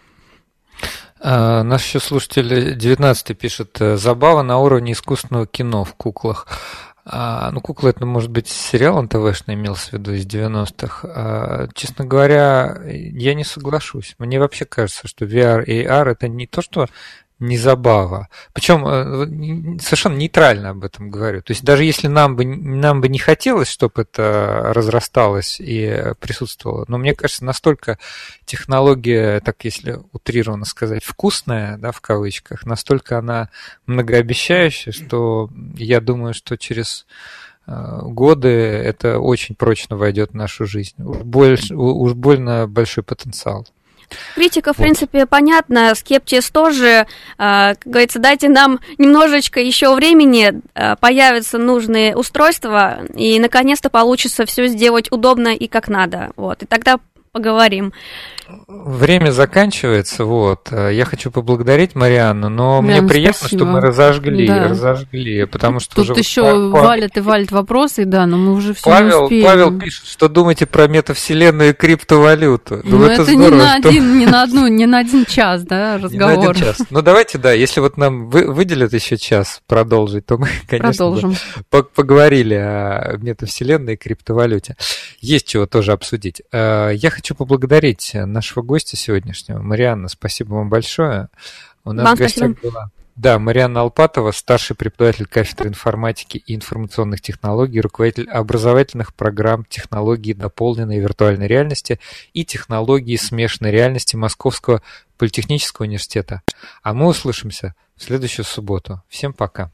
Speaker 1: А, наш еще слушатель 19 пишет, забава на уровне искусственного кино в куклах. А, ну, кукла это может быть сериал НТВшный имелся в виду из 90-х. А, честно говоря, я не соглашусь. Мне вообще кажется, что VR и AR это не то, что не забава. Причем э, совершенно нейтрально об этом говорю. То есть даже если нам бы, нам бы не хотелось, чтобы это разрасталось и присутствовало, но мне кажется, настолько технология, так если утрированно сказать, вкусная, да, в кавычках, настолько она многообещающая, что я думаю, что через э, годы это очень прочно войдет в нашу жизнь. Уж, больше, уж больно большой потенциал.
Speaker 3: Критика, в принципе, понятна, скептиз тоже. А, как говорится, дайте нам немножечко еще времени, а, появятся нужные устройства, и наконец-то получится все сделать удобно и как надо. Вот. И тогда поговорим.
Speaker 1: Время заканчивается, вот. Я хочу поблагодарить Марианну, но Прям мне приятно, спасибо. что мы разожгли, да. разожгли, потому что
Speaker 2: Тут
Speaker 1: уже
Speaker 2: еще Павел, валят и валят вопросы, да, но мы уже все
Speaker 1: Павел,
Speaker 2: не успеем.
Speaker 1: Павел пишет, что думаете про метавселенную и криптовалюту.
Speaker 2: Ну, ну это, это здорово, не на что... один, не на одну, не на один час, да, разговор. Не на один час.
Speaker 1: Ну давайте, да, если вот нам вы, выделят еще час продолжить, то мы, конечно,
Speaker 2: Продолжим.
Speaker 1: Да, поговорили о метавселенной и криптовалюте. Есть чего тоже обсудить. Э, я хочу поблагодарить нашего гостя сегодняшнего, Марианна. Спасибо вам большое. У нас
Speaker 3: вам
Speaker 1: в гостях
Speaker 3: спасибо.
Speaker 1: была Да, Марианна Алпатова, старший преподаватель кафедры информатики и информационных технологий, руководитель образовательных программ технологии дополненной виртуальной реальности и технологии смешанной реальности Московского политехнического университета. А мы услышимся в следующую субботу. Всем пока.